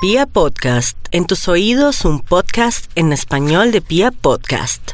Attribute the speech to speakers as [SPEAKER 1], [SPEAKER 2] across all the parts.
[SPEAKER 1] Pia Podcast, en tus oídos un podcast en español de Pia Podcast.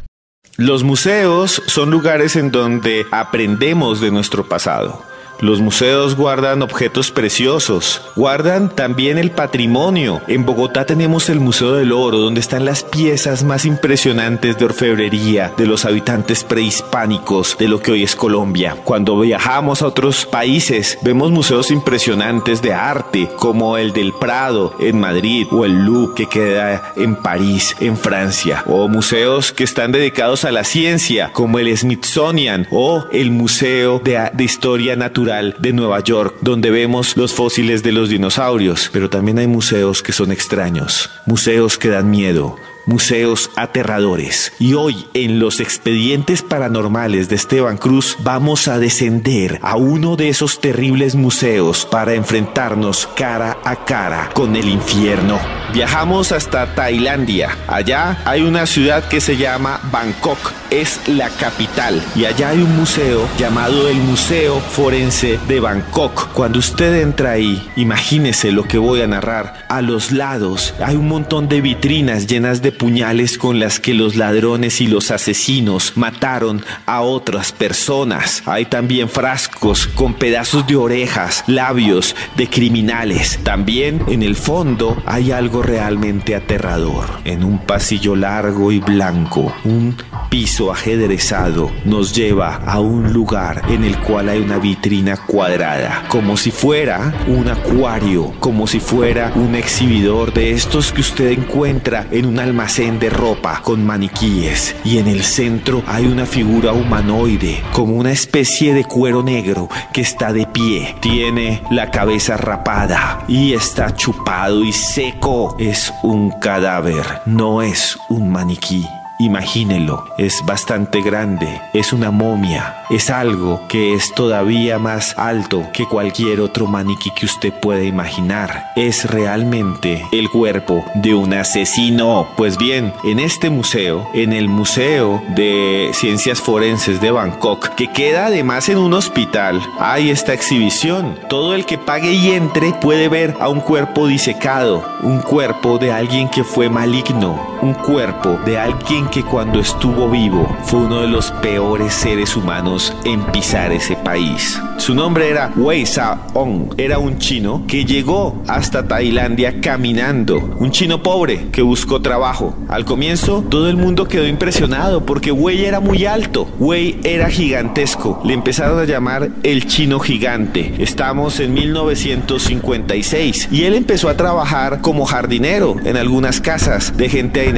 [SPEAKER 2] Los museos son lugares en donde aprendemos de nuestro pasado. Los museos guardan objetos preciosos, guardan también el patrimonio. En Bogotá tenemos el Museo del Oro, donde están las piezas más impresionantes de orfebrería de los habitantes prehispánicos de lo que hoy es Colombia. Cuando viajamos a otros países, vemos museos impresionantes de arte, como el del Prado en Madrid o el Louvre que queda en París, en Francia, o museos que están dedicados a la ciencia, como el Smithsonian o el Museo de, de Historia Natural de Nueva York, donde vemos los fósiles de los dinosaurios, pero también hay museos que son extraños, museos que dan miedo, museos aterradores. Y hoy en los expedientes paranormales de Esteban Cruz vamos a descender a uno de esos terribles museos para enfrentarnos cara a cara con el infierno. Viajamos hasta Tailandia. Allá hay una ciudad que se llama Bangkok. Es la capital. Y allá hay un museo llamado el Museo Forense de Bangkok. Cuando usted entra ahí, imagínese lo que voy a narrar. A los lados hay un montón de vitrinas llenas de puñales con las que los ladrones y los asesinos mataron a otras personas. Hay también frascos con pedazos de orejas, labios de criminales. También en el fondo hay algo realmente aterrador. En un pasillo largo y blanco, un piso ajedrezado nos lleva a un lugar en el cual hay una vitrina cuadrada, como si fuera un acuario, como si fuera un exhibidor de estos que usted encuentra en un almacén de ropa con maniquíes. Y en el centro hay una figura humanoide, como una especie de cuero negro que está de pie. Tiene la cabeza rapada y está chupado y seco. Es un cadáver, no es un maniquí. Imagínelo, es bastante grande, es una momia, es algo que es todavía más alto que cualquier otro maniquí que usted pueda imaginar. Es realmente el cuerpo de un asesino. Pues bien, en este museo, en el Museo de Ciencias Forenses de Bangkok, que queda además en un hospital, hay esta exhibición. Todo el que pague y entre puede ver a un cuerpo disecado, un cuerpo de alguien que fue maligno, un cuerpo de alguien que cuando estuvo vivo fue uno de los peores seres humanos en pisar ese país. Su nombre era Wei Sa-ong. Era un chino que llegó hasta Tailandia caminando. Un chino pobre que buscó trabajo. Al comienzo todo el mundo quedó impresionado porque Wei era muy alto. Wei era gigantesco. Le empezaron a llamar el chino gigante. Estamos en 1956 y él empezó a trabajar como jardinero en algunas casas de gente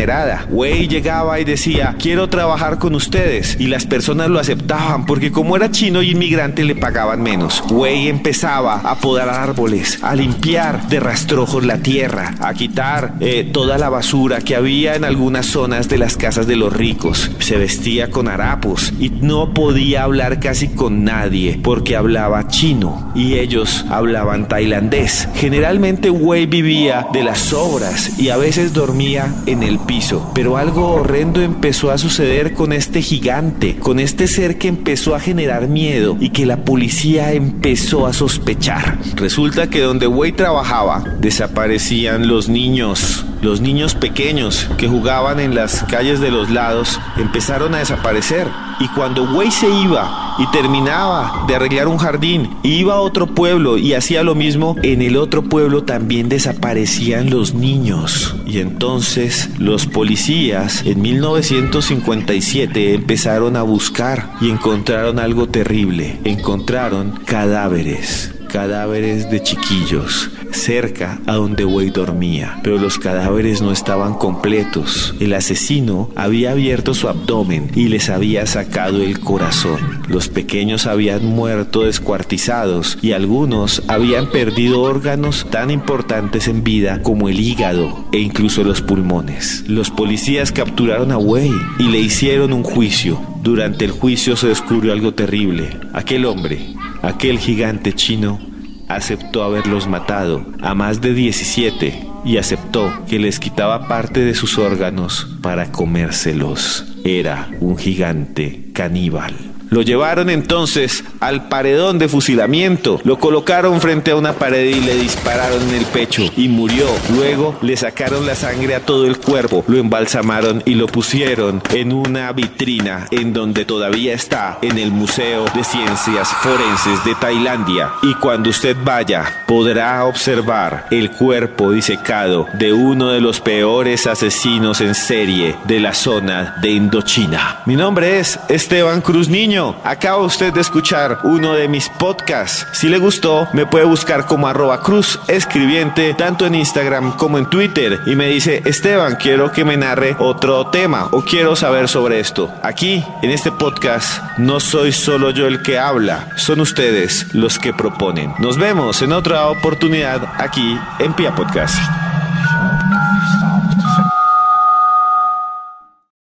[SPEAKER 2] Wei llegaba y decía, quiero trabajar con ustedes. Y las personas lo aceptaban porque como era chino y inmigrante le pagaban menos. Wei empezaba a podar árboles, a limpiar de rastrojos la tierra, a quitar eh, toda la basura que había en algunas zonas de las casas de los ricos. Se vestía con harapos y no podía hablar casi con nadie porque hablaba chino y ellos hablaban tailandés. Generalmente Wei vivía de las obras y a veces dormía en el piso, pero algo horrendo empezó a suceder con este gigante, con este ser que empezó a generar miedo y que la policía empezó a sospechar. Resulta que donde Wei trabajaba desaparecían los niños, los niños pequeños que jugaban en las calles de los lados empezaron a desaparecer. Y cuando Wei se iba y terminaba de arreglar un jardín, iba a otro pueblo y hacía lo mismo, en el otro pueblo también desaparecían los niños. Y entonces los policías en 1957 empezaron a buscar y encontraron algo terrible. Encontraron cadáveres cadáveres de chiquillos cerca a donde Wei dormía, pero los cadáveres no estaban completos. El asesino había abierto su abdomen y les había sacado el corazón. Los pequeños habían muerto descuartizados y algunos habían perdido órganos tan importantes en vida como el hígado e incluso los pulmones. Los policías capturaron a Wei y le hicieron un juicio. Durante el juicio se descubrió algo terrible. Aquel hombre, aquel gigante chino, aceptó haberlos matado a más de 17 y aceptó que les quitaba parte de sus órganos para comérselos. Era un gigante caníbal. Lo llevaron entonces al paredón de fusilamiento, lo colocaron frente a una pared y le dispararon en el pecho y murió. Luego le sacaron la sangre a todo el cuerpo, lo embalsamaron y lo pusieron en una vitrina en donde todavía está en el Museo de Ciencias Forenses de Tailandia. Y cuando usted vaya podrá observar el cuerpo disecado de uno de los peores asesinos en serie de la zona de Indochina. Mi nombre es Esteban Cruz Acaba usted de escuchar uno de mis podcasts. Si le gustó, me puede buscar como arroba cruz escribiente, tanto en Instagram como en Twitter. Y me dice, Esteban, quiero que me narre otro tema o quiero saber sobre esto. Aquí, en este podcast, no soy solo yo el que habla, son ustedes los que proponen. Nos vemos en otra oportunidad aquí en Pia Podcast.